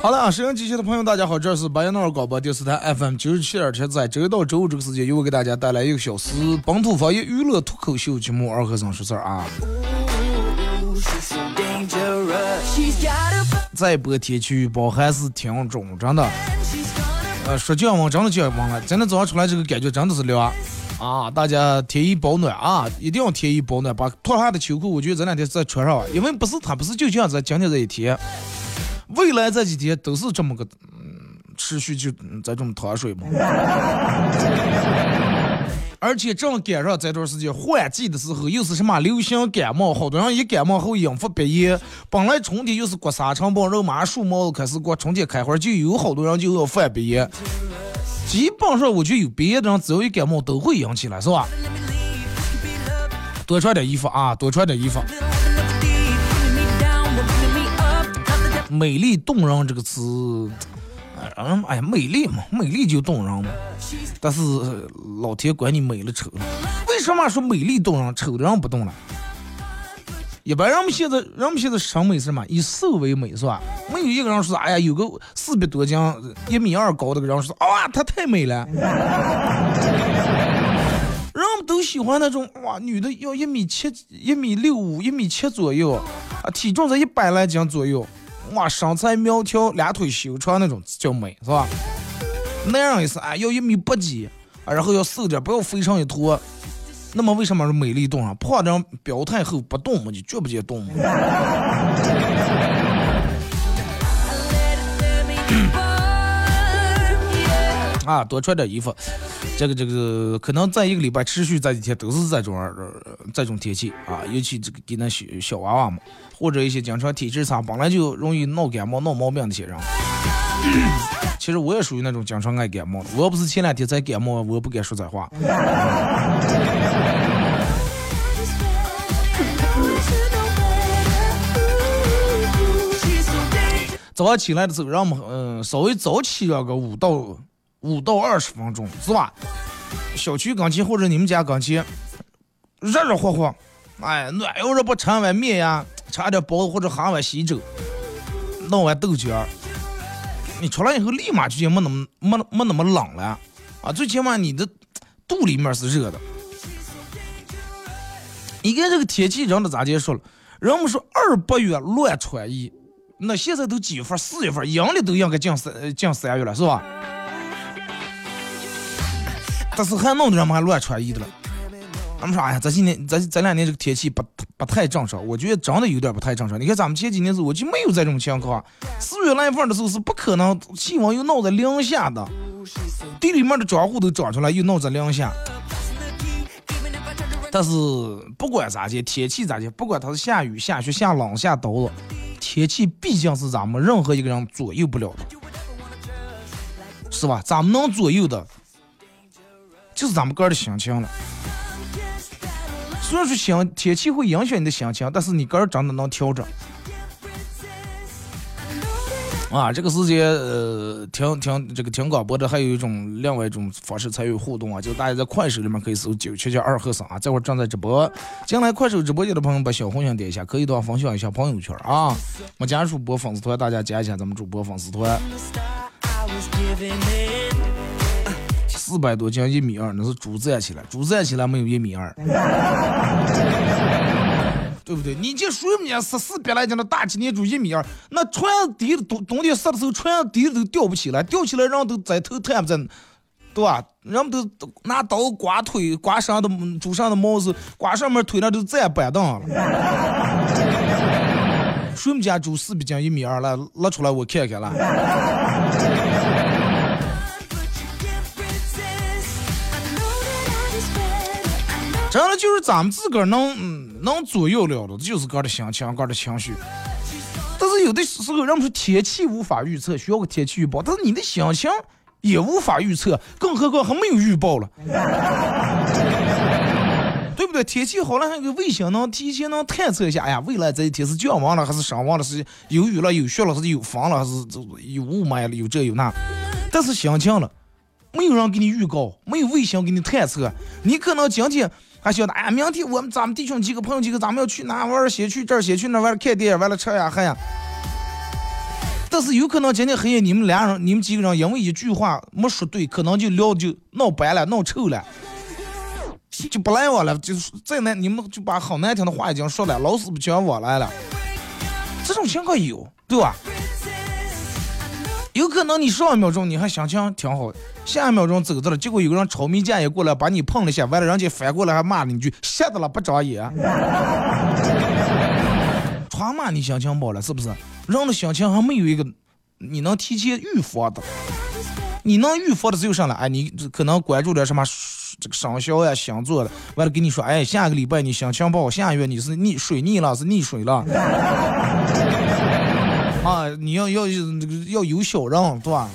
好了啊，收音机前的朋友，大家好，这是巴彦淖尔广播电视台 FM 九十七点七，在周一到周五这个时间，又会给大家带来一个小时本土方言娱乐脱口秀节目《二和尚说事儿》啊。这一波天气预报还是挺准，真的。呃，说降温真的降温了，今天早上出来这个感觉真的是凉啊！大家添衣保暖啊，一定要添衣保暖，把脱下的秋裤，我觉得这两天再穿上，因为不是它不是就像在今天这一天。未来这几天都是这么个，嗯，持续就这种脱水嘛。而且正赶上这段时间换季的时候，又是什么流行感冒，好多人一感冒后引发鼻炎。本来春天又是刮沙尘暴，肉麻树毛开始过，春天开花就有好多人就要犯鼻炎。基本上我觉得有鼻炎的人，只要一感冒都会引起来，是吧？多穿点衣服啊，多穿点衣服。美丽动人这个词，嗯，哎呀，美丽嘛，美丽就动人嘛。但是老天管你美了丑了，为什么说美丽动人，丑的人不动了？一般人们现在，人们现在审美是什么？以瘦为美是吧？没有一个人说，哎呀，有个四百多斤、一米二高的个人说，哇，她太美了。人们都喜欢那种哇，女的要一米七、一米六五、一米七左右，啊，体重在一百来斤左右。哇，身材苗条，两腿修长那种叫美，是吧？男人也是，啊，要一米八几，然后要瘦点，不要肥上一坨。那么为什么是美丽动人？胖的人表态后不动嘛，就绝不见动嘛。啊，多穿点衣服。这个这个可能在一个礼拜持续在几天都是这种这种天气啊，尤其这个给那小小娃娃嘛，或者一些经常体质差，本来就容易闹感冒、闹毛病的些人。其实我也属于那种经常爱感冒的，我要不是前两天才感冒，我不敢说这话。早上起来的时候，让我们嗯稍微早起了个五到。五到二十分钟是吧？小区跟前或者你们家跟前，热热乎乎，哎，暖要是不吃碗面呀，吃点包子或者喝碗稀粥，弄碗豆浆，你出来以后立马就觉没那么没没那么冷了啊！最起码你的肚里面是热的。你看这个天气，人都咋介说了？人们说二八月乱穿衣，那现在都几月份？四月份，阳历都应该进三进三月了，是吧？但是还弄的人们还乱穿衣的了，俺们说哎呀，这几年这这两年这个天气不不太正常，我觉得真的有点不太正常。你看咱们前几年时候我就没有这种情况，四月来份的时候是不可能气温又闹在零下的，地里面的庄户都长出来又闹在零下。但是不管咋地，天气咋地，不管它是下雨下雪下冷下刀子，天气毕竟是咱们任何一个人左右不了的，是吧？咱们能左右的。就是咱们个人的心情了。虽然说心天气会影响你的心情，但是你个人真的能调整。啊，这个时间呃，听听这个听广播的，还有一种另外一种方式参与互动啊，就大家在快手里面可以搜九七七二和三啊，这会儿正在直播。进来快手直播间的朋友把小红心点一下，可以的话分享一下朋友圈啊。没加主播粉丝团，大家加一下咱们主播粉丝团。四百多斤一米二，那是猪站起来，猪站起来没有一米二。对不对？你这水母家十四百来斤的大青年猪一米二，那船底冬冬天湿的时候，船底都吊不起来，吊起来人都在头探不在，对吧？人们都拿刀刮腿，刮上的猪上的毛子刮上面腿那都站板凳了。水母家猪四百斤一米二了，拉出来我看看了。真的就是咱们自个儿能能左右了的，就是个的心情，个的情绪。但是有的时候，人们说天气无法预测，需要个天气预报。但是你的心情也无法预测，更何况还没有预报了，对不对？天气好了，还有个卫星能提前能探测一下，哎呀，未来这一天是降温了还是升温了？是有雨了、有雪了，还是有风了，还是有雾霾了？有这有那。但是心情了，没有人给你预告，没有卫星给你探测，你可能今天。还晓得哎呀，明天我们咱们弟兄几个朋友几个，咱们要去哪玩儿？先去这儿，先去那儿，看电影，完了吃呀喝呀。但是有可能今天黑夜你们俩人，你们几个人因为一句话没说对，可能就聊就闹掰了，闹臭了，就不来我了。就是再难，你们就把好难听的话已经说了，老死不相往来了。这种情况有，对吧？有可能你上一秒钟你还心情挺好，下一秒钟走着了，结果有个人炒米架也过来把你碰了一下，完了人家反过来还骂了一句，吓得了不长眼。全骂你心情不好了是不是？人的心情还没有一个你能提前预防的，你能预防的只有上来，哎，你可能关注点什么这个生肖呀、星座的，完了跟你说，哎，下个礼拜你心情不好，下个月你是溺水逆了，是溺水了。啊，你要要这个要有小人，对吧？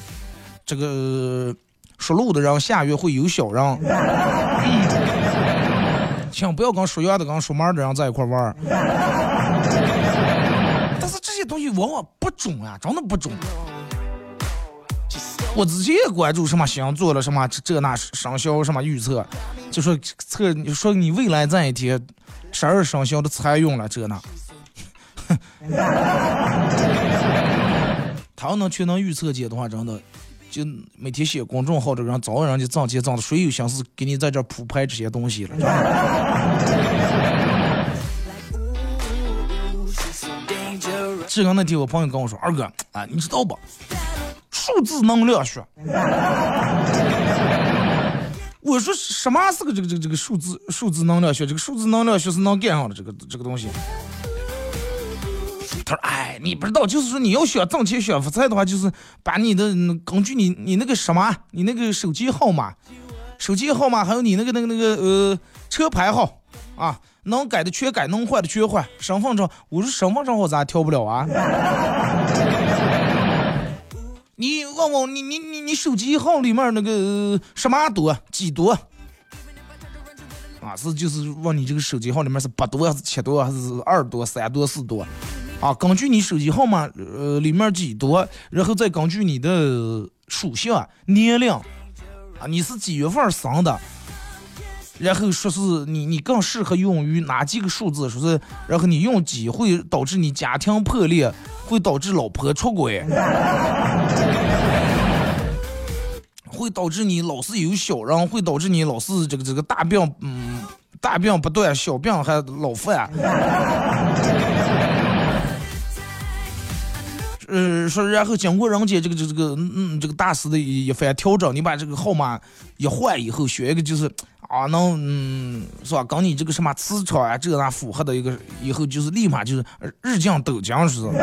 这个属鹿的人下月会有小人，请 不要跟属羊的、跟属马的人在一块玩儿。但是这些东西往往不准啊，真的不准。我之前也关注什么星座了，什么这那生肖什么预测，就说测你说你未来这一天十二生肖的财运了，这那。他要能全能预测姐的话，真的就每天写公众号这个人，早晚人家挣钱挣的，谁有心思给你在这铺排这些东西了？这个那天我朋友跟我说：“二哥啊，你知道不？数字能量学。”我说：“什么是个这个这个这个数字数字能量学？这个数字能量学是能干上的这个这个东西？”他说：“哎，你不知道，就是说你要想挣钱、想发财的话，就是把你的根据你你那个什么，你那个手机号码、手机号码，还有你那个那个那个呃车牌号啊，能改的全改，能换的全换。身份证，我说身份证号咋调不了啊？你问问你你你你手机号里面那个什么多几多？啊，是就是问你这个手机号里面是八多还是七多还是二多三多四多？”啊，根据你手机号码，呃，里面几多，然后再根据你的属性、年龄，啊，你是几月份生的，然后说是你你更适合用于哪几个数字，说是，然后你用几会导致你家庭破裂，会导致老婆出轨，会导致你老是有小人，会导致你老是这个这个大病，嗯，大病不断，小病还老犯。呃，说然后经过人家这个这这个嗯这个大师的一一番调整，你把这个号码一换以后，选一个就是啊能嗯是吧，跟你这个什么磁场啊这那符合的一个，以后就是立马就是日降斗降似的。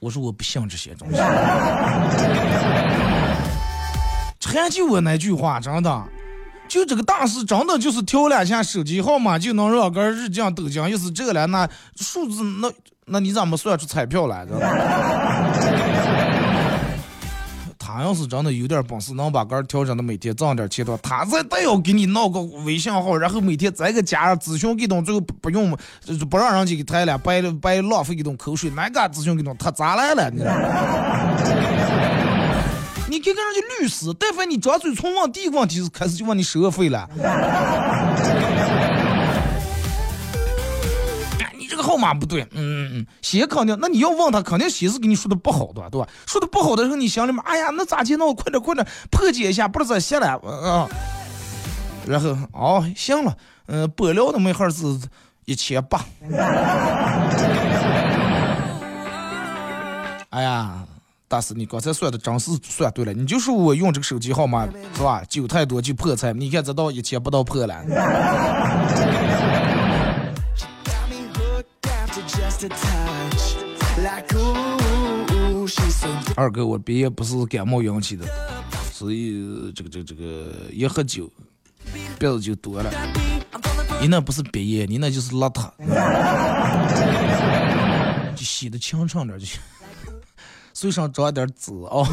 我说我不信这些东西，还就我那句话，真的。就这个大师真的就是调两下手机号码就能让个日降斗降，又是这个了，那数字那那你怎么算出彩票来 着？他要是真的有点本事，能把个调整的每天挣点钱的话，他再再要给你闹个微信号，然后每天再给加上咨询给东，最后不用不让人家给抬了，白白浪费一顿口水，哪个咨询给东，他咋来了？你知道？你看看人家律师，但凡你张嘴从问，第一个问题是开始就问你收费了。你这个号码不对，嗯嗯嗯，先肯定，那你要问他，肯定先是给你说的不好的，对吧？说的不好的时候，你想里面，哎呀，那咋接？那我快点快点破解一下，不知道咋写了，嗯。然后哦，行了，嗯，玻璃的门号是一千八。哎呀，大师，你刚才算的真是算对了，你就说我用这个手机号码是吧？酒太多就破财，你看这到一千不到破了。二哥，我鼻炎不是感冒引起的，所以这个这个这个一喝酒鼻子就多了。你那不是鼻炎，你那就是邋遢，就洗的清爽点就行。嘴上长点痣啊！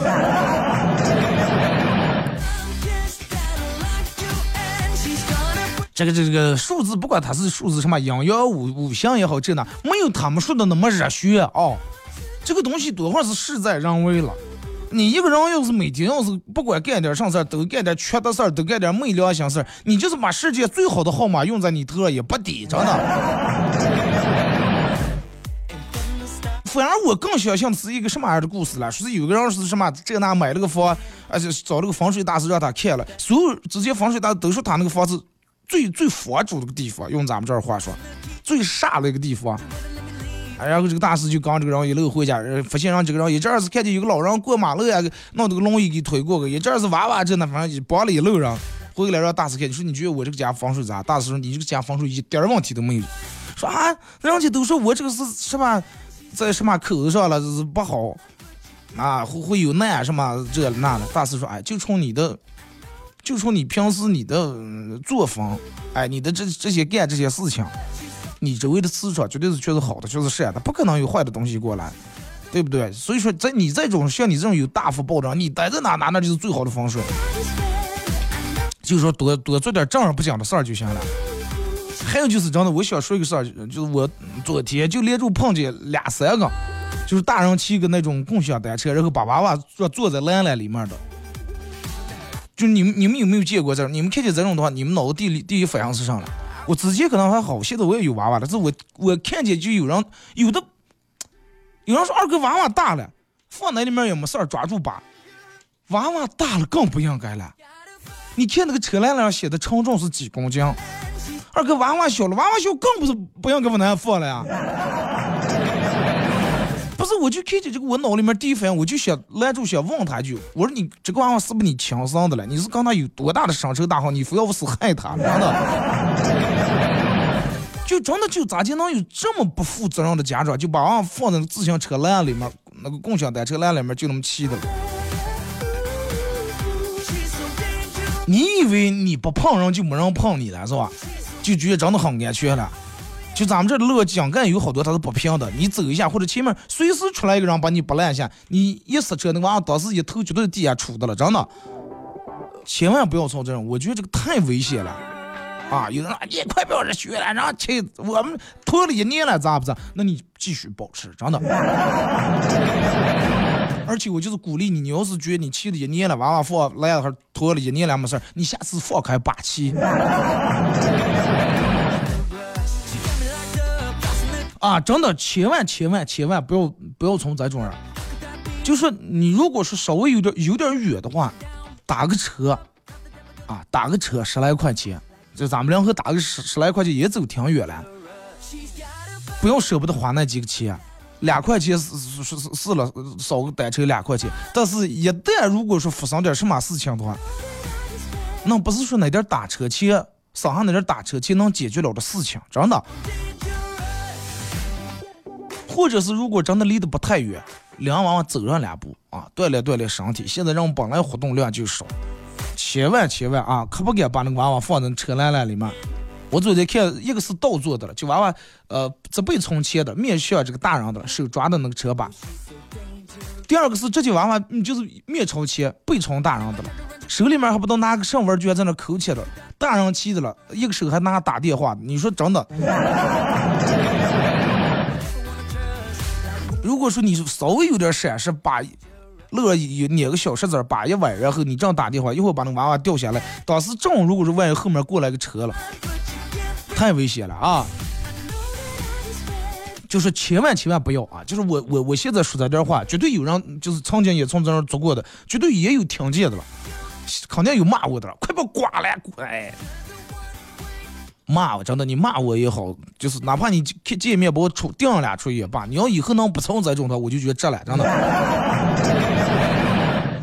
这个这个数字，不管它是数字什么阴阳五五行也好，这那没有他们说的那么热血啊。这个东西多会是事在人为了。你一个人要是每天要是不管干点啥事儿，都干点缺德事儿，都干点没良心事儿，你就是把世界最好的号码用在你头上也不抵，真的。反而我更相信是一个什么样的故事了？说是有个人是什么这那买了个房，而且找了个风水大师让他看了，所有这些风水大师都说他那个房子最最佛主那个地方，用咱们这儿话说，最煞的一个地方。然后这个大师就刚这个人一路回家，发现让这个人一阵是看见有个老人过马路呀，弄这个轮椅给推过去，一阵是哇哇这那，反正就帮了一路人。回来让大师看，你说你觉得我这个家风水咋？大师说你这个家风水一点问题都没有。说啊，人家都说我这个是是吧，在什么口子上了是不好，啊会会有难什么这那的。大师说，哎，就冲你的，就冲你平时你的作风，哎，你的这这些干这些事情。你周围的磁场绝对是确实好的，确实善的，不可能有坏的东西过来，对不对？所以说，在你这种像你这种有大幅暴涨，你待在哪哪那就是最好的方式。就说多多做点正儿不讲的事儿就行了。还有就是真的，我想说一个事儿，就是我昨天就连着碰见俩三个，就是大人骑个那种共享单车，然后把娃娃坐坐在栏栏里面的。就你们你们有没有见过这种？你们看见这种的话，你们脑子第一第一反应是啥了？我之前可能还好，现在我也有娃娃了。但是我我看见就有人有的，有人说二哥娃娃大了，放那里面也没事儿，抓住把。娃娃大了更不应该了。你看那个车篮上写的称重是几公斤，二哥娃娃小了，娃娃小更不是不应该往那放了呀。不是，我就看见这个，我脑里面第一反应，我就想拦住，想问他一句：我说你这个娃娃是不是你亲生的了？你是跟他有多大的深仇大恨？你非要不是害他，真的，就真的就咋就能有这么不负责任的家长，就把娃娃放在自行车栏里面，那个共享单车栏里面就那么骑的了？你以为你不碰人就没人碰你了是吧？就觉得真的很安全了？就咱们这的路，井盖有好多它是不平的，你走一下或者前面随时出来一个人把你拨烂下，你一刹车，那娃当时一头绝对是地下出的了，真的，千万不要从这种，我觉得这个太危险了，啊，有人说你快不要这学了，然后亲，我们拖了一年了，咋不咋？那你继续保持，真的。而且我就是鼓励你，你要是觉得你骑了一年了，娃娃放来了拖了一年了没事你下次放开霸气。啊，真的，千万千万千万不要不要从这种人，就说你如果是稍微有点有点远的话，打个车，啊，打个车十来块钱，就咱们两个打个十十来块钱也走挺远了，不要舍不得花那几个钱，两块钱是是是是了，少个单车两块钱，但是一旦如果说发生点什么事情的话，那不是说那点打车钱，省下那点打车钱能解决了的事情，真的。或者是如果真的离得不太远，两娃娃走上两步啊，锻炼锻炼身体。现在人本来活动量就少，千万千万啊，可不敢把那个娃娃放在车篮篮里面。我昨天看一个是倒坐的了，就娃娃呃这背从前的，面向这个大人的，手抓的那个车把。第二个是这些娃娃，你就是面朝前背朝大人的了，手里面还不都拿个什么玩具在那抠切的，大人气的了，一个手还拿打电话。你说真的？如果说你稍微有点闪失，把乐有捏个小石子儿把一崴，然后你这样打电话，一会儿把那娃娃掉下来，当时正如果是万一后面过来个车了，太危险了啊！就是千万千万不要啊！就是我我我现在说这点话，绝对有人就是曾经也从这儿做过的，绝对也有听见的了。肯定有骂我的，快把刮来滚！骂我真的，你骂我也好，就是哪怕你见见面把我出顶俩出也罢，你要以后能不存在这种的，我就觉得值了，真的。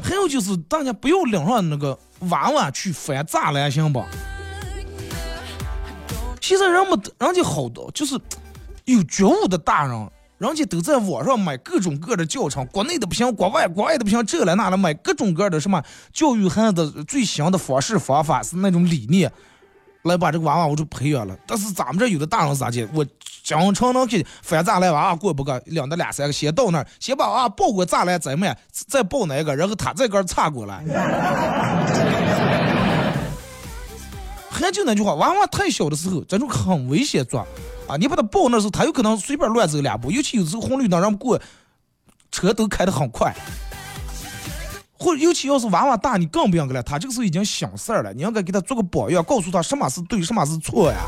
还有就是大家不要领上那个娃娃去翻栅栏，行不？现在人们人家好多就是有觉悟的大人。人家都在网上买各种各的教程，国内的不行，国外国外的不行，这来那来买各种各的什么教育孩子最新的方式方法是那种理念，来把这个娃娃我就培养了。但是咱们这有的大人咋的？我经常能给翻栅栏娃娃过不个两到两三个，先到那儿先把娃娃抱过栅栏再买，再抱哪个，然后他再个插过来。还就那句话，娃娃太小的时候，这种很危险做。啊！你把他抱那时候，他有可能随便乱走两步，尤其有时候红绿灯，让过，车都开得很快。或尤其要是娃娃大，你更不应该了。他这个时候已经想事儿了，你应该给他做个榜样，告诉他什么是对，什么是错呀。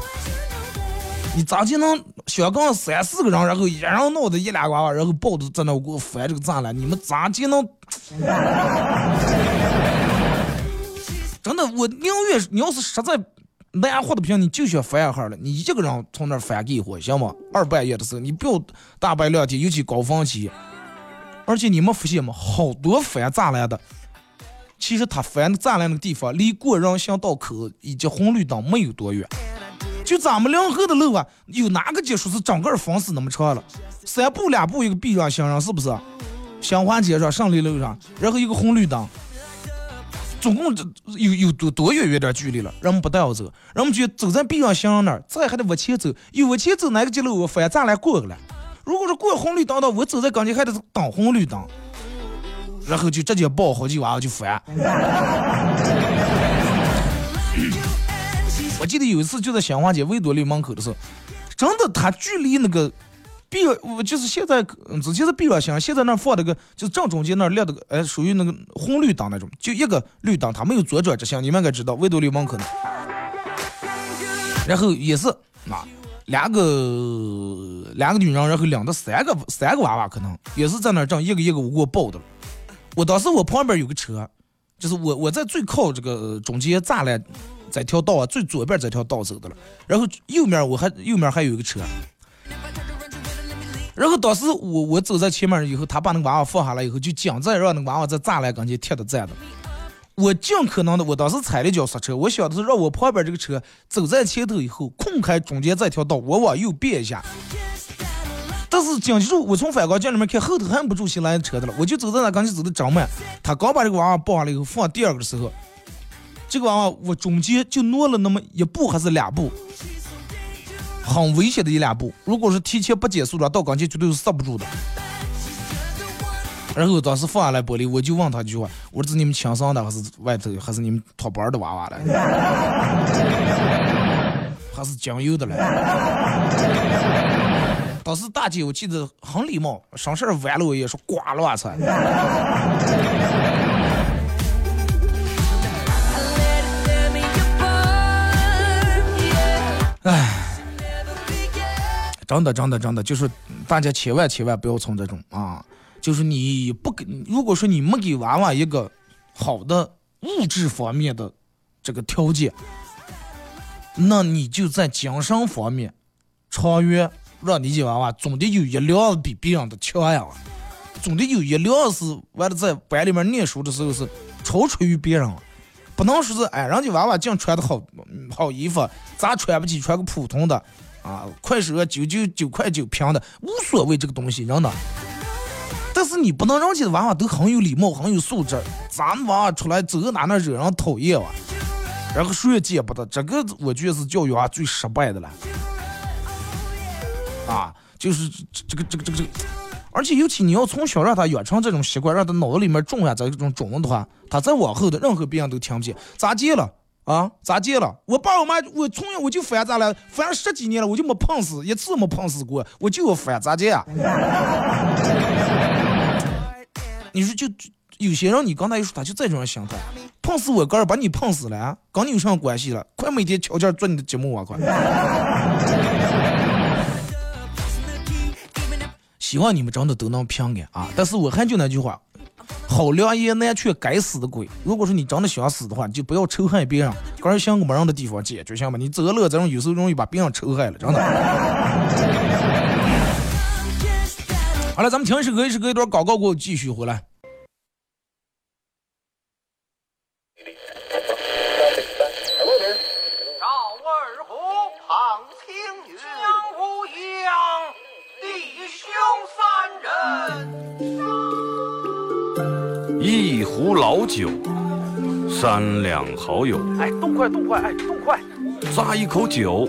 你咋就能小刚三四个人，然后一人闹的一俩娃娃，然后抱着在那给我翻这个栅栏？你们咋就能？真的，我宁愿你要是实在。难活的不行，你就选翻一下了。你一个人从那翻给我，行吗？二半夜的时候，你不要大白两天，尤其高峰期。而且你们发现吗？好多翻栅栏的，其实他翻栅栏那个地方离过人行道口以及红绿灯没有多远。就咱们临河的路啊，有哪个街说是整个封死那么长了？三步两步一个避让行人，是不是？新华街上胜利路上，然后一个红绿灯。总共这有有多多远有点距离了，人们不带我走，人们就走在避让行人那儿，再还得往前走，又往前走哪个街路我翻栅栏过去了。如果是过红绿灯的，我走在跟前还得等红绿灯，然后就直接抱好几娃娃就翻。我记得有一次就在新华街维多利门口的时候，真的它距离那个。避我就是现在，之前是避让行，现在那放那个就是正中间那亮的个，哎，属于那个红绿灯那种，就一个绿灯，它没有左转直行，你们应该知道，维多利门口的。然后也是啊，两个两个女人，然后领着三个三个娃娃，可能也是在那正一个一个我给我抱的。我当时我旁边有个车，就是我我在最靠这个中间栅栏这条道啊最左边这条道走的了，然后右面我还右面还有一个车。然后当时我我走在前面以后，他把那娃娃放下来以后，就讲在让那娃娃在栅栏跟前贴着站着。我尽可能的，我当时踩了一脚刹车，我想的是让我旁边这个车走在前头以后，空开中间这条道，我往右变一下。但是紧接着我从反光镜里面看，后头还不住新来的车的了，我就走在那跟前走的正慢。他刚把这个娃娃抱下来以后，放第二个时候，这个娃娃我中间就挪了那么一步还是两步。很危险的一两步，如果是提前不减速的话，到跟前绝对是刹不住的。然后当时放下来玻璃，我就问他一句话：“我说是你们亲生的，还是外头，还是你们托班的娃娃了？还是酱油的了？”当时大姐我记得很礼貌，上事完了我也说挂了我操。哎。真的，真的，真的，就是大家千万千万不要从这种啊，就是你不给，如果说你没给娃娃一个好的物质方面的这个条件，那你就在精神方面，长远让你家娃娃总得有一辆比别人的强呀，总得有一辆是完了在班里面念书的时候是超出于别人，不能说是哎，人家娃娃净穿的好好衣服，咱穿不起，穿个普通的。啊，快手九九九块九平的无所谓，这个东西真的。但是你不能让家的娃娃都很有礼貌、很有素质。咱娃娃出来走哪哪惹人讨厌啊，然后谁也见不得。这个我觉得是教育娃最失败的了。啊，就是这个这个这个这个，而且尤其你要从小让他养成这种习惯，让他脑子里面种下这种种子的话，他再往后的任何别人都听不见。咋接了？啊，咋接了？我爸我妈，我从小我就烦咋了？烦十几年了，我就没碰死一次，没碰死过，我就要烦咋接啊？你说就有些人，你刚才一说，他就这种心态，碰死我哥儿，把你碰死了，跟你有什么关系了？快每天悄悄做你的节目啊，快！希望你们真的都能平安啊！但是我还就那句话，好良言难劝，该死的鬼！如果说你真的想死的话，你就不要仇恨别人，个人想个没人的地方解决，行吧？你这乐这种有时候容易把别人仇恨了，真的。好了，咱们停一首歌，一首歌一段广告过后继续回来。一壶老酒，三两好友。哎，动快动快，哎，动快！咂一口酒，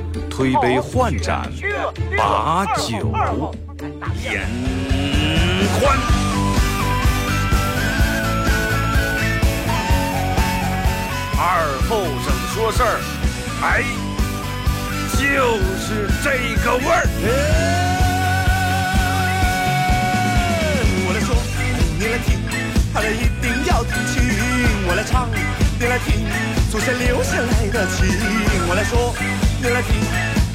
推杯换盏，把酒。言欢。二后生说事儿，哎，就是这个味儿。我来说，你来听，他们一定要听清。我来唱，你来听。祖先留下来的情，我来说，你来听，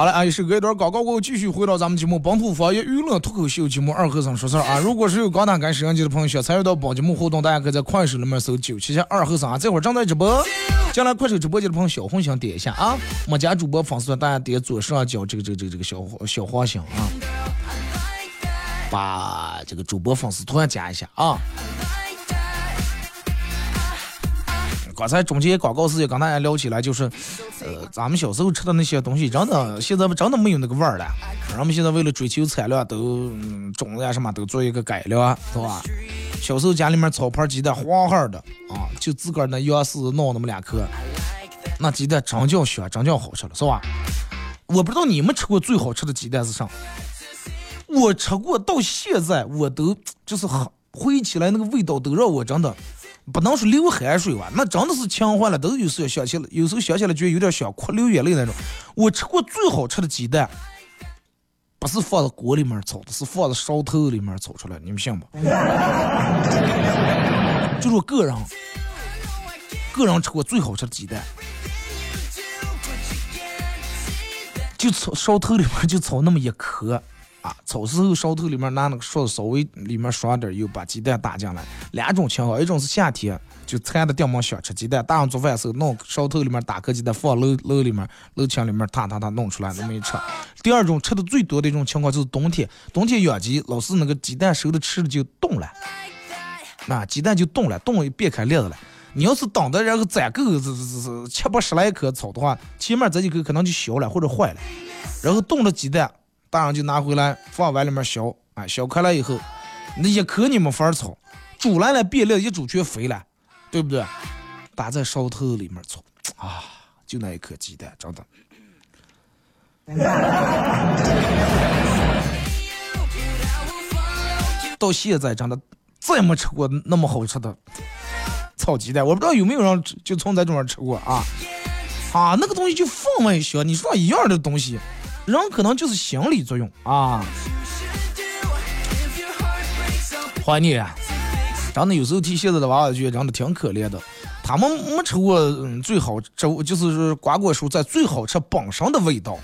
好了啊，也是隔一段广告过后，继续回到咱们节目《本土方言娱乐脱口秀节目二和尚说事儿》啊。如果是有刚打开摄像机的朋友，想参与到本节目互动，大家可以在快手里面搜九七七二和尚啊，这会儿正在直播。进来快手直播间的朋友，小红心点一下啊。没加主播粉丝团，大家点左上角这个这个这个这个小小黄心啊，把这个主播粉丝团加一下啊。刚才中间广告时间跟大家聊起来，就是，呃，咱们小时候吃的那些东西，真的现在真的没有那个味儿了。人们现在为了追求产量，都种子呀什么都做一个改良，是吧？小时候家里面炒盘鸡蛋黄黄的啊，就自个儿那钥匙弄那么两颗，那鸡蛋真叫香，真叫好吃了，是吧？我不知道你们吃过最好吃的鸡蛋是啥？我吃过，到现在我都就是回忆起来那个味道，都让我真的。不能说流汗水吧，那真的是呛坏了，都有时候想起来，有时候想起来觉得有点想哭流眼泪那种。我吃过最好吃的鸡蛋，不是放在锅里面炒的，是放在烧头里面炒出来，你们信不？就是我个人，个人吃过最好吃的鸡蛋，就炒烧头里面就炒那么一颗。啊，炒时候烧头里面拿那个勺子稍微里面刷点油，把鸡蛋打进来。两种情况，一种是夏天就馋的掉毛想吃鸡蛋，大人做饭时候弄烧头里面打颗鸡蛋放漏漏里面漏墙里面，踏踏踏弄出来那么一吃。第二种吃的最多的一种情况就是冬天，冬天养鸡老是那个鸡蛋熟的吃的就冻了，那鸡蛋就冻了，冻一变开裂了。你要是等的然后攒够是是是七八十来颗炒的话，前面这几颗可能就小了或者坏了，然后冻了鸡蛋。大人就拿回来放碗里面削，哎，削开了以后，那一颗你没法炒，煮烂了变裂，一煮全飞了，对不对？打在烧头里面炒，啊，就那一颗鸡蛋，真的。到现在真的再没吃过那么好吃的炒鸡蛋，我不知道有没有人就从咱这边吃过啊？啊，那个东西就氛围香，你说一样的东西。人可能就是心理作用啊，怀念，真的有时候替现在的娃娃觉得真的挺可怜的。他们没吃过嗯最好吃，就是瓜果蔬菜最好吃本身的味道。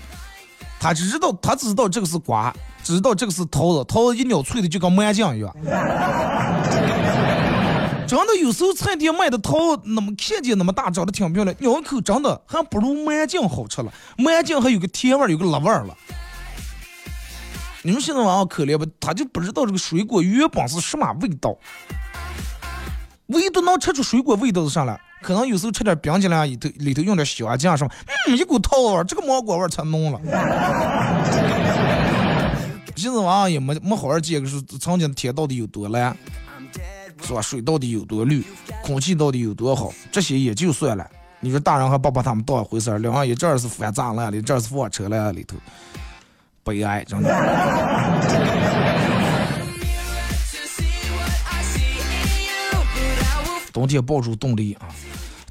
他只知道他只知道这个是瓜，只知道这个是桃子，桃子一咬脆的就跟麻酱一样。真的有时候菜店卖的桃那么看见那么大，长得挺漂亮，咬一口真的还不如麻酱好吃了。麻酱还有个甜味儿，有个辣味儿了。你们现在娃娃可怜吧？他就不知道这个水果原本是什么味道，唯独能吃出水果味道是啥了？可能有时候吃点冰激凌里头里头用点香酱什么，嗯，一股桃味儿，这个芒果味儿才浓了。现在娃也没没好好见个是曾经的甜到底有多蓝，是吧？水到底有多绿，空气到底有多好，这些也就算了。你说大人还不把他们当回事儿？另外一这儿是翻栅栏里，这儿是放车了里头，悲哀，真的。冬天抱住冻梨啊，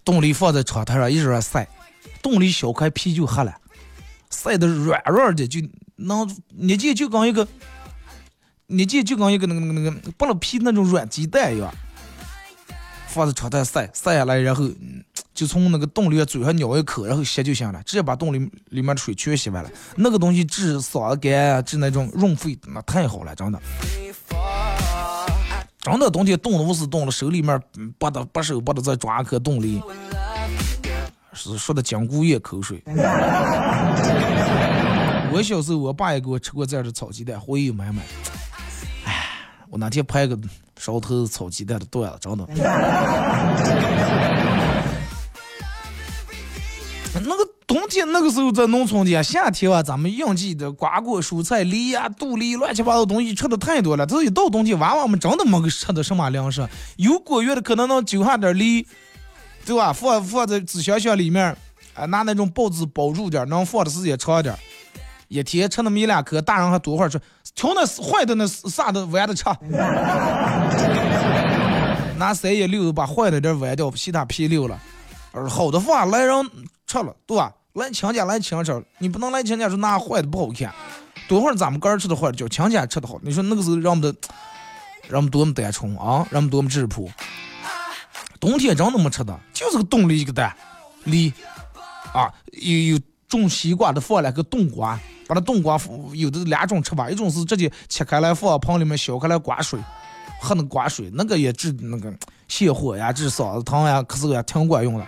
冻梨放在窗台上一直在晒，冻梨削开皮就黑了，晒得软软的，就能你见就跟一个，你这就跟一个那个那个那个剥了皮那种软鸡蛋一样，放在窗台晒晒下来，然后嗯就从那个洞里嘴上咬一口，然后吸就行了，直接把洞里里面的水全吸完了。那个东西治嗓子干啊，治那种润肺，那太好了，真的。真的冬天冻的不是冻了，手里面嗯不得不手不得再抓颗冻梨，是说的筋骨咽口水。我小时候，我爸也给我吃过这样的炒鸡蛋，回忆满满。哪天拍个烧头炒鸡蛋的段子，真的。那个冬天那个时候在农村的，夏天啊，咱们应季的瓜果蔬菜、梨呀、杜梨，乱七八糟东西吃的太多了。这一到冬天，娃娃们真的没个吃的什么粮食，有果园的可能能揪下点梨，对吧？放放在纸箱箱里面，啊，拿那种报纸包住点，能放的时间长点。一天吃那么一两颗，大人还多会儿吃，瞧那坏的那啥的玩的吃，拿三叶六把坏的点剜掉，其他皮溜了。而好的话来人吃了，对吧？来亲家来亲吃，你不能来亲家说那坏的不好看。多会儿咱们个儿吃的坏的，叫亲家吃的好。你说那个时候让我们的，让我们多么单纯啊，让我们多么质朴。冬天真的没吃的，就是个冻梨一个蛋，梨啊，有有种西瓜的放两个冬瓜，把那冬瓜有的两种吃法，一种是直接切开来放盆里面削开来刮水，喝那刮水，那个也治那个泻火呀、治嗓子疼呀、咳嗽呀，挺管用的。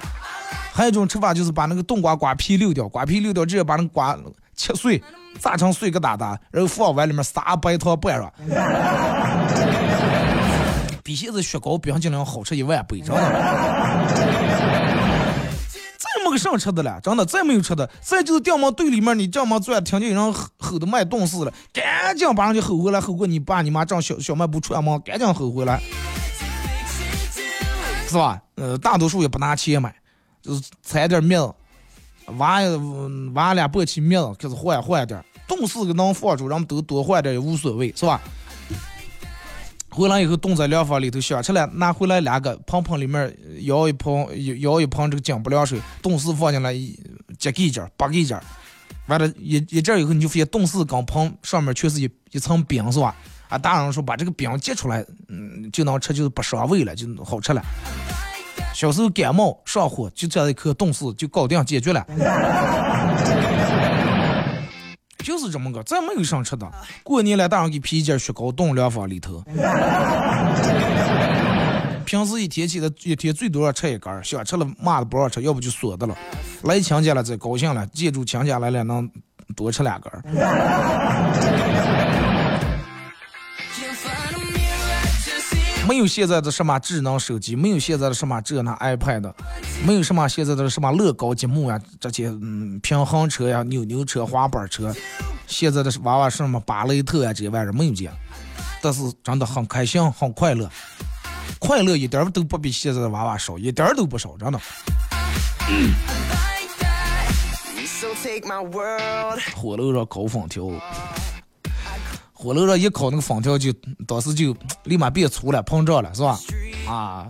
还有一种吃法就是把那个冬瓜瓜皮溜掉，瓜皮溜掉，直接把那个瓜切碎，炸成碎疙瘩瘩，然后放碗里面撒白糖拌上，比现在雪糕冰激凌好吃一万倍，真的。上车的了，真的再没有吃的。再就是电门队里面，你这么转，听见有人吼吼的卖冻死了，赶紧把人家吼回来，吼过你爸你妈正小小卖部串门，赶紧吼回来，是吧？呃，大多数也不拿钱买。就是掺点面子，娃娃俩簸起面，开始换换点，冻死个能放住，人们都多换点也无所谓，是吧？回来以后冻在凉房里头，想吃了拿回来两个盆盆里面舀一盆舀一盆这个姜不凉水，冻死放进来一几给件八给件，完了，一一阵以后你就发现冻死跟盆上面全是一一层冰，是吧？啊，大人说把这个冰结出来，嗯，就能吃，就是不伤胃了，就好吃了。小时候感冒上火，就这样一颗冻死就搞定解决了，就是这么个，再没有上吃的。过年了，大人给皮一件雪糕冻凉房里头。平时一天起来一天最多要吃一根，想吃了骂的不让吃，要不就锁的了。来亲家了再高兴了，记住亲家来了能多吃两根。没有现在的什么智能手机，没有现在的什么这那 iPad，没有什么现在的什么乐高积木呀，这些嗯平衡车呀、扭扭车、滑板车，现在的娃娃什么芭蕾特呀这些玩意儿没有见，但是真的很开心、很快乐，快乐一点都不比现在的娃娃少，一点都不少，真的。火炉上烤粉条。火炉上一烤那个粉条，就当时就立马变粗了，膨胀了，是吧？啊，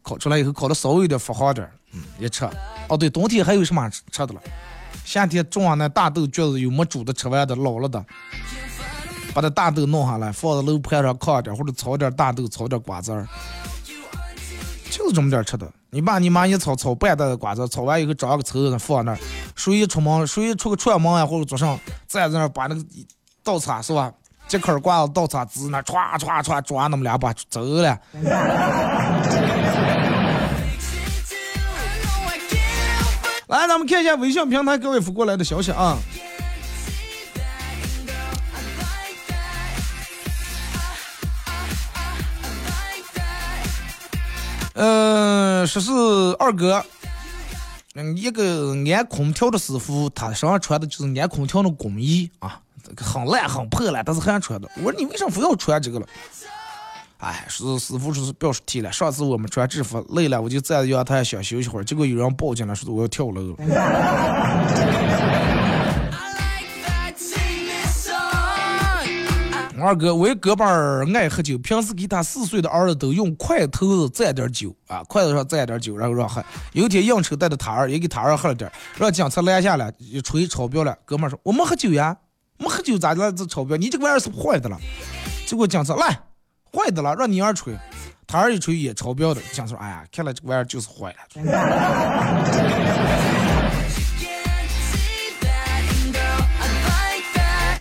烤出来以后烤的稍微有点发黄点，嗯，一吃。哦，对，冬天还有什么吃的了？夏天种上那大豆，觉得有没煮的、吃完的、老了的，把那大豆弄下来，放在楼盘上烤点，或者炒点大豆，炒点瓜子儿，就是这么点吃的。你爸你妈一炒炒半袋的瓜子，炒完以后找个抽子放那儿，谁一出门，谁一出个串门啊，或者桌上站在那儿把那个倒茶，是吧？这块挂子倒茶子那歘歘歘抓那么两把走了。来，咱们看一下微信平台各位发过来的消息啊。嗯，说是二哥，嗯，一个安空调的师傅，他身上穿的就是安空调的工衣啊，很烂很破烂，但是还穿的。我说你为什么非要穿这个了？哎，是师傅说是表示体了。上次我们穿制服累了，我就站在阳台想休息会儿，结果有人报警了，说我要跳楼了。我。二哥，我一哥们儿爱喝酒，平时给他四岁的儿子都用筷头子蘸点酒啊，筷子上蘸点酒，然后让喝。有一天应酬带着他儿也给他儿喝了点，让警察拦下来，一吹超标了。哥们儿说：“我没喝酒呀，没喝酒咋的这超标？你这个玩意儿是坏的了。”结果警察来，坏的了，让你儿吹。他儿一吹也超标的。警察说：“哎呀，看来这玩意儿就是坏了。”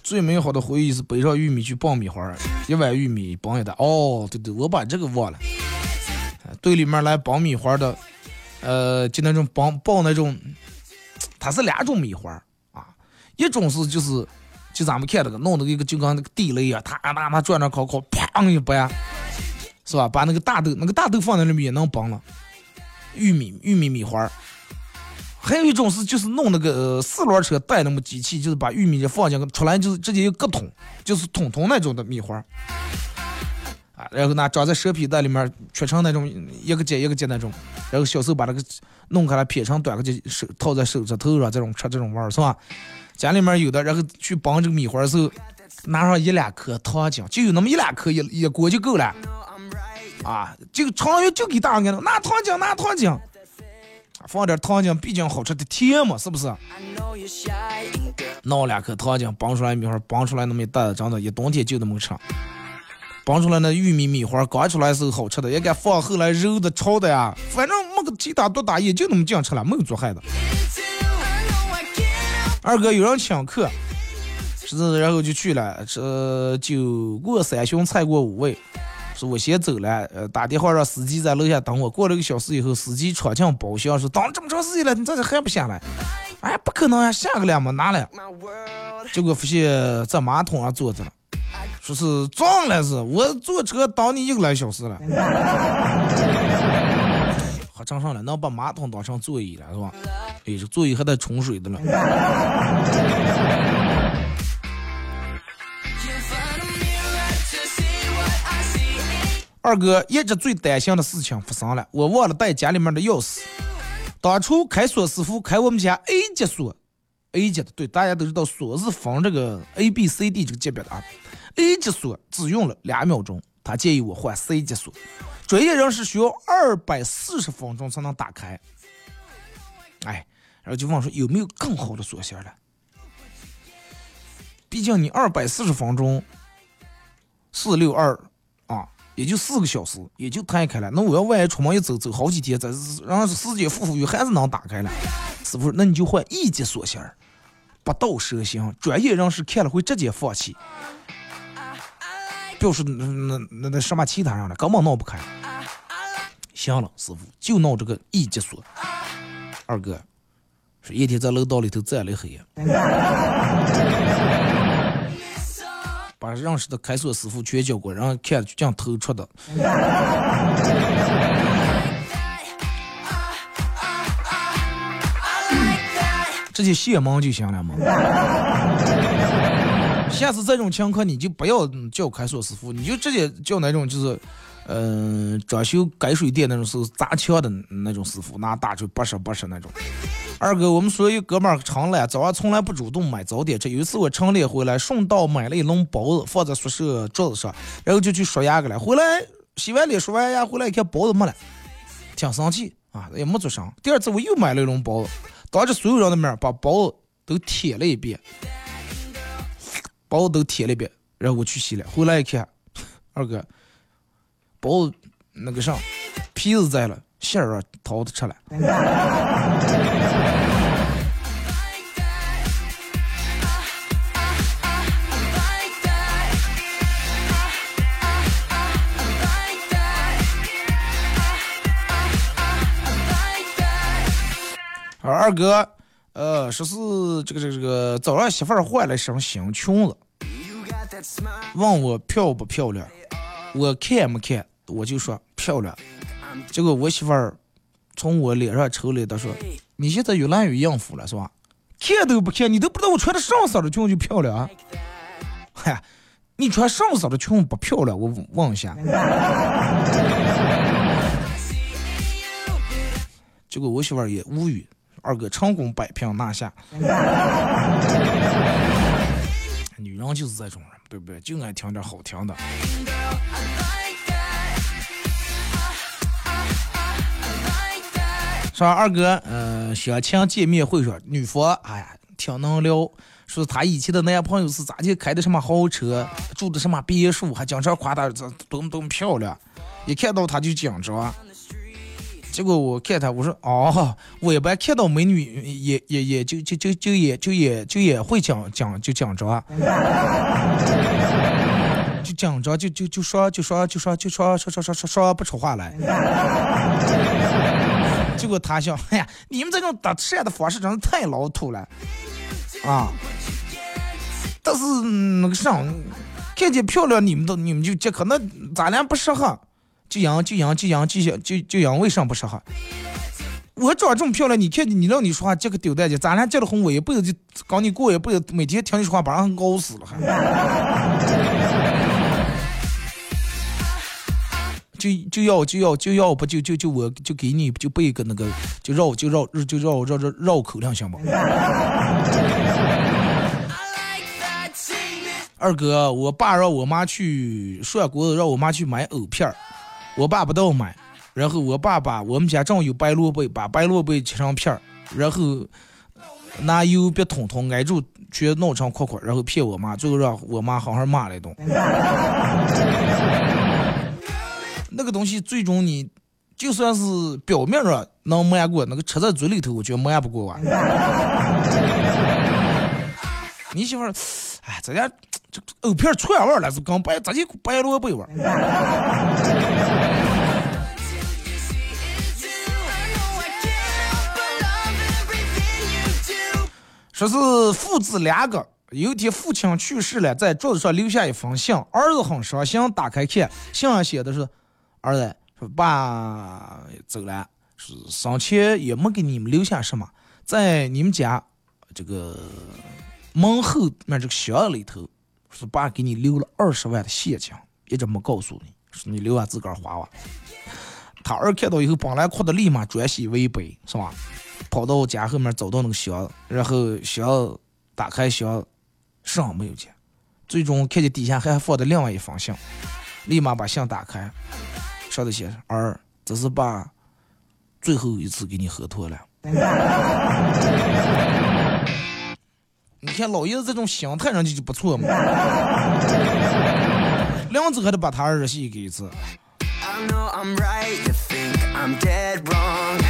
最美好的回忆是背上玉米去爆米花，一碗玉米崩一袋。哦，对对，我把这个忘了。队里面来爆米花的，呃，就那种爆爆那种，它是两种米花啊，一种是就是就咱们看那个弄那个一个就跟那个地雷啊，他他他转转烤烤，砰一掰，是吧？把那个大豆那个大豆放在里面也能崩了，玉米玉米米花。还有一种是，就是弄那个四轮车带那么机器，就是把玉米就放进去，出来就是直接一个桶，就是桶桶那种的米花啊，然后呢装在蛇皮袋里面，切成那种一个节一个节那种，然后小时候把那个弄开了撇成短个就，手套在手指头上，这种吃这种味儿是吧？家里面有的，然后去帮这个米花的时候，拿上一两颗糖浆，就有那么一两颗，一一锅就够了啊，就长月就给大人拿糖浆，拿糖浆。放点糖浆，毕竟好吃的甜嘛，是不是？弄两颗糖浆，崩出来米花，崩出来那么一袋子，真的，一冬天就那么吃。崩出来那玉米米花，刚出来时候好吃的，也敢放后来揉的、炒的呀，反正没个其他多大，也就那么讲吃了，没有做害的。二哥有人请客，是然后就去了，这酒过三巡，菜过五味。是我先走了，呃，打电话让司机在楼下等我。过了一个小时以后，司机闯进包厢说：“等这么长时间了，你咋还不下来？”哎，不可能呀，下个了嘛，拿来。结果发现在马桶上坐着了，说是撞了是，我坐车等你一个来小时了。还正上了，能把马桶当成座椅了是吧？哎，这座椅还带冲水的了。二哥一直最担心的事情发生了，我忘了带家里面的钥匙。当初开锁师傅开我们家 A 级锁，A 级的，对，大家都知道锁是分这个 A、B、C、D 这个级别的啊。A 级锁只用了两秒钟，他建议我换 C 级锁，专业人士需要二百四十分钟才能打开。哎，然后就问说有没有更好的锁芯了？毕竟你二百四十分钟，四六二啊。也就四个小时，也就弹开了。那我要万一出门一走，走好几天，咱然后时间复复又还是能打开了。师傅，那你就换一级锁芯，不到蛇形，专业人士看了会直接放弃，就是那那那什么其他人了，根本闹不开。行了，师傅就闹这个一级锁。二哥，是一天在楼道里头站了一黑。把认识的开锁师傅全叫过，然后看这样偷出的。直接卸门就行了嘛。下次这种情况你就不要叫开锁师傅，你就直接叫那种就是，嗯，装修改水电那种是砸墙的那种师傅，拿大锤不实不实那种。二哥，我们所有哥们儿常来，早上从来不主动买早点吃。有一次我晨练回来，顺道买了一笼包子，放在宿舍桌子上，然后就去刷牙去了。回来洗完脸刷完牙回来一看包子没了，挺生气啊，也没做声。第二次我又买了一笼包子，当着所有人的面把包子都舔了一遍，包子都舔了一遍，然后我去洗了。回来一看，二哥，包子那个啥，皮子在了，馅儿啊掏的吃了。二哥，呃，说是这个这个这个，早上媳妇儿换了一身新裙子，问我漂不漂亮，我看没看，我就说漂亮。结果我媳妇儿从我脸上抽了一刀，说：“你现在越来越应付了，是吧？看都不看，你都不知道我穿的上色的裙就漂亮啊！嗨，你穿上色的裙不漂亮，我问一下。结果我媳妇儿也无语，二哥成功摆平拿下。女人就是这种，对不对？就爱听点好听的。说二哥，嗯、相亲见面会上，女方哎呀挺能聊，说她以前的男朋友是咋地开的什么豪车，住的什么别墅，还经常夸她这多么多么漂亮，一看到她就紧张。结果我看她，我说哦，我一般看到美女也也也就就就就也就也就也会讲讲就讲着，就讲着就就就说就说就说就说说说说说说不出话来。结果他想，哎呀，你们这种搭讪的方式真是太老土了，啊！但是那个啥，看见漂亮你们都你们就接可能咱俩不适合，就因就因就因就因就就因为啥不适合？我长这么漂亮，你看你让你说话这个丢蛋去，咱俩结了婚，我一辈子就跟你过一辈子，每天听你说话把人熬死了还。就就要就要就要不就就就我就给你就背个那个就绕就绕就绕绕绕绕口令行不？二哥，我爸让我妈去涮锅子，让我妈去买藕片儿，我爸不倒买，然后我爸把我们家正有白萝卜，把白萝卜切成片儿，然后拿油别捅捅挨住，全弄成块块，然后骗我妈，最后让我妈好好骂了一顿。那个东西最终你就算是表面上能瞒过，那个吃在嘴里头，我觉得瞒不过啊。你媳妇儿，哎，咱家这藕片串味儿了，是刚白，咱就白萝卜味儿？说是父子两个，有一天父亲去世了，在桌子上留下一封信，儿子很伤心，打开看，信上写的是。儿子说：“爸走了，是生前也没给你们留下什么，在你们家这个门后面这个箱里头，是爸给你留了二十万的现金，一直没告诉你，说你留下自个儿花吧。”他儿看到以后，本来哭的立马转喜为悲，是吧？跑到家后面找到那个箱，然后箱打开箱，上没有钱，最终看见底下还放着另外一封信，立马把信打开。上头写着：“儿，这是爸最后一次给你喝脱了。”你看老爷子这种心态上去就不错嘛。两次还得把他儿戏给一次。I'm not right to think I'm dead wrong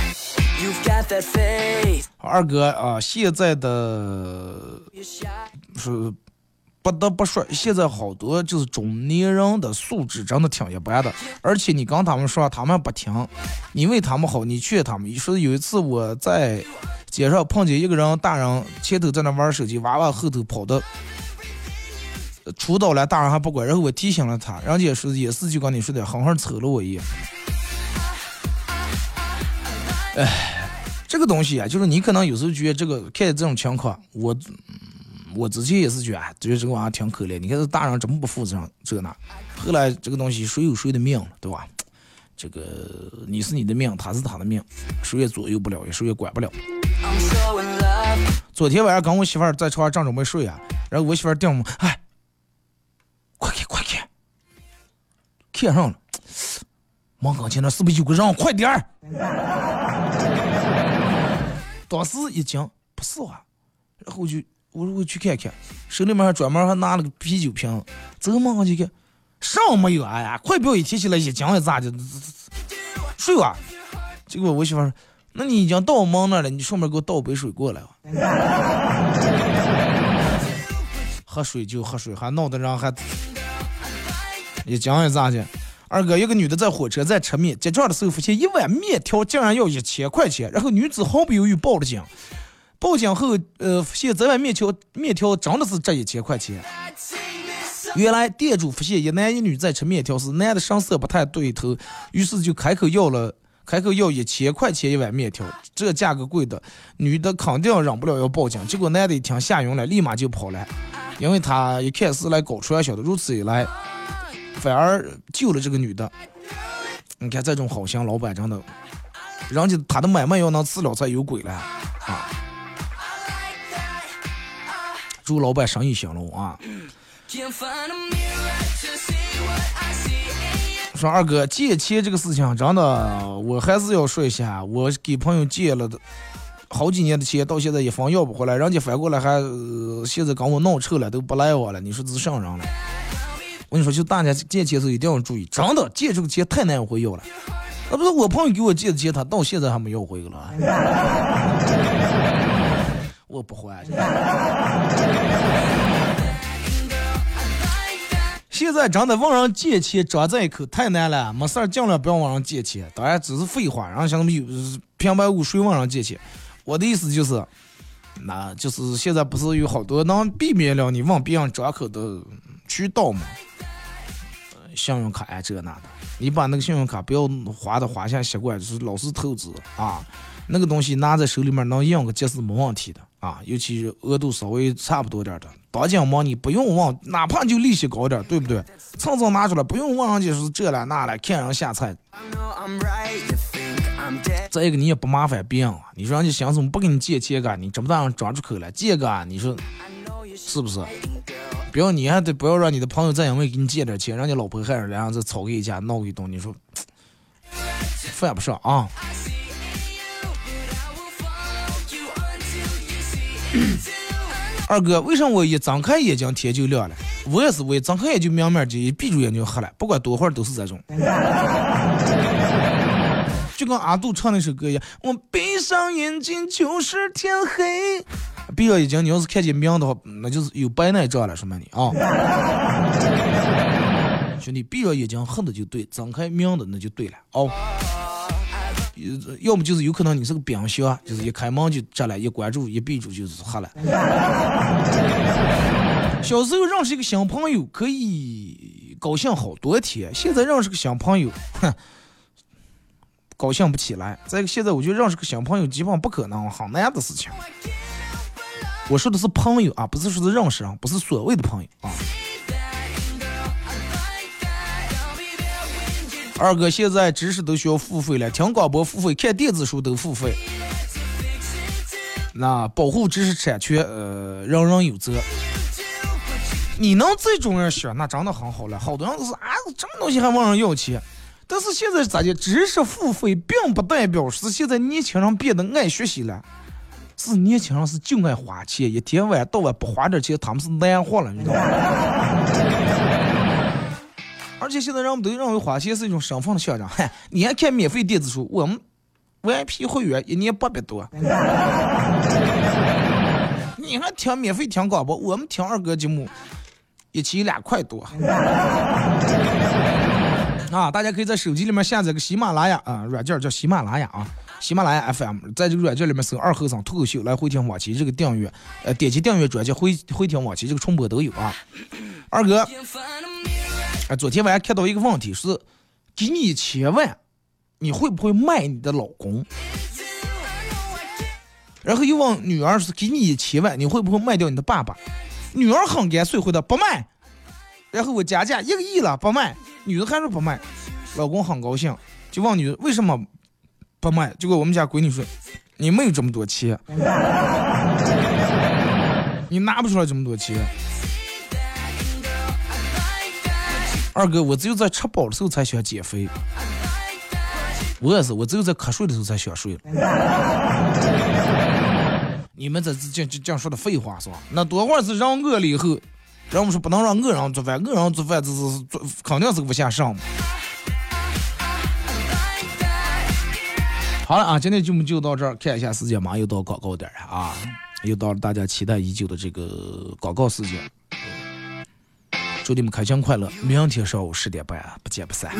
二哥啊，现在的是。不得不说，现在好多就是中年人的素质真的挺一般的，而且你跟他们说，他们不听。你为他们好，你劝他们。你说有一次我在街上碰见一个人，大人前头在那玩手机，娃娃后头跑的出刀了，大人还不管。然后我提醒了他，人家说也是就跟你说的，狠狠瞅了我一眼。哎，这个东西啊，就是你可能有时候觉得这个看这种情况，我。我之前也是觉得，觉得这个娃挺可怜。你看这大人这么不负责任，这个那。后来这个东西谁有谁的命，对吧？这个你是你的命，他是他的命，谁也左右不了，也谁也管不了。昨天晚上跟我媳妇儿在床上正准备睡啊，然后我媳妇儿盯我，哎，快看快看，看上了，门跟前那是不是有个人？快点儿！当时一惊，不是啊，然后就。我说我去看看，手里面还专门还拿了个啤酒瓶，走嘛我就看，啥没有？哎呀，快表一提起来一惊一咋的？水啊！结果我媳妇说：“那你已经到我门那了，你顺便给我倒杯水过来。”喝水就喝水，还闹得人还一惊一咋的？二哥，一个女的在火车站吃面，结账的时候发现一碗面条竟然要一千块钱，然后女子毫不犹豫报了警。报警后，呃，发现这碗面条面条真的是值一千块钱。原来店主发现一男一女在吃面条时，男的神色不太对头，于是就开口要了开口要一千块钱一碗面条，这价格贵的，女的肯定忍不了要报警。结果男的一听吓晕了，立马就跑了，因为他一看是来搞传销的，如此一来，反而救了这个女的。你看这种好心老板真的，人家他的买卖要能治了才有鬼了啊！祝老板生意兴隆啊！说二哥借钱这个事情真的，我还是要说一下，我给朋友借了好几年的钱，到现在一分要不回来，人家反过来还、现在跟我闹臭了，都不赖我了，你说这是啥人了？我跟你说，就大家借钱时候一定要注意，真的借这个钱太难回要了。那不是我朋友给我借的钱，他到现在还没要回了。我不还。现在真的问人借钱张这一口太难了，没事儿尽量不要问人借钱。当然只是废话，然后像他们有平白无故谁问人借钱？我的意思就是，那就是现在不是有好多能避免了你问别人张口的渠道吗？信用卡呀这那的，你把那个信用卡不要花的花下习惯，就是老是透支啊。那个东西拿在手里面能用个急是没问题的啊，尤其是额度稍微差不多点的，当紧忙你不用问，哪怕就利息高点，对不对？蹭蹭拿出来，不用问人家是这了那了，看人下菜。再一个你也不麻烦别人啊，你说人家想怎么不给你借钱个，你这么大人张出口来借个，你说是不是？不要你还得不要让你的朋友再因为给你借点钱，让你老婆害人，然后再吵个一架闹个一顿，你说 犯不上啊。二哥，为啥我一睁开眼睛天就亮了？我也是，我一睁开眼就明明就一闭住眼睛黑了，不管多会儿都是这种。就跟阿杜唱那首歌一样，我闭上眼睛就是天黑。闭上眼睛，你要是看见明的话，那就是有白内障了，说明你啊。兄弟，闭上眼睛黑的就对，睁开明的那就对了哦。要么就是有可能你是个冰箱，就是一开门就这了，一关住一闭住就是黑了。小时候认识一个新朋友可以高兴好多天，现在认识个新朋友，哼，高兴不起来。再一个，现在我觉得认识个新朋友基本上不可能，很难的事情。我说的是朋友啊，不是说是认识人，不是所谓的朋友啊。二哥，现在知识都需要付费了，听广播付费，看电子书都付费。那保护知识产权，呃，人人有责。你能这种人选，那真的很好了。好多人都是啊，这么东西还问人要钱。但是现在咋的？知识付费并不代表是现在年轻人变得爱学习了，是年轻人是就爱花钱，一天晚到晚不花点钱，他们是难活了，你知道吗？而且现在人们都认为花钱是一种身份的象征。嗨，你还看免费电子书？我们 VIP 会员一年八百多。你还听免费听广播？我们听二哥节目一期两块多。啊，大家可以在手机里面下载个喜马拉雅啊软件，叫喜马拉雅啊，喜马拉雅 FM，在这个软件里面搜“二和尚脱口秀”来回听往期这个订阅，呃，点击订阅专辑回回听往期这个重播都有啊。二哥，哎，昨天晚上看到一个问题是，给你一千万，你会不会卖你的老公？然后又问女儿是给你一千万，你会不会卖掉你的爸爸？女儿很干脆回答不卖。然后我加价一个亿了，不卖。女的还是不卖，老公很高兴，就问女的为什么不卖。结果我们家闺女说，你没有这么多钱，你拿不出来这么多钱。二哥，我只有在吃饱的时候才想减肥。我也是，我只有在瞌睡的时候才想睡。你们这是这这这说的废话是吧？那多会儿是人饿了以后，人们说不能让饿人做饭，饿人做饭这是做肯定是个不下上嘛。好了啊，今天节目就到这儿，看一下时间，马上又到广告点了啊，又到了大家期待已久的这个广告时间。祝你们开心快乐，明天上午十点半不见不散。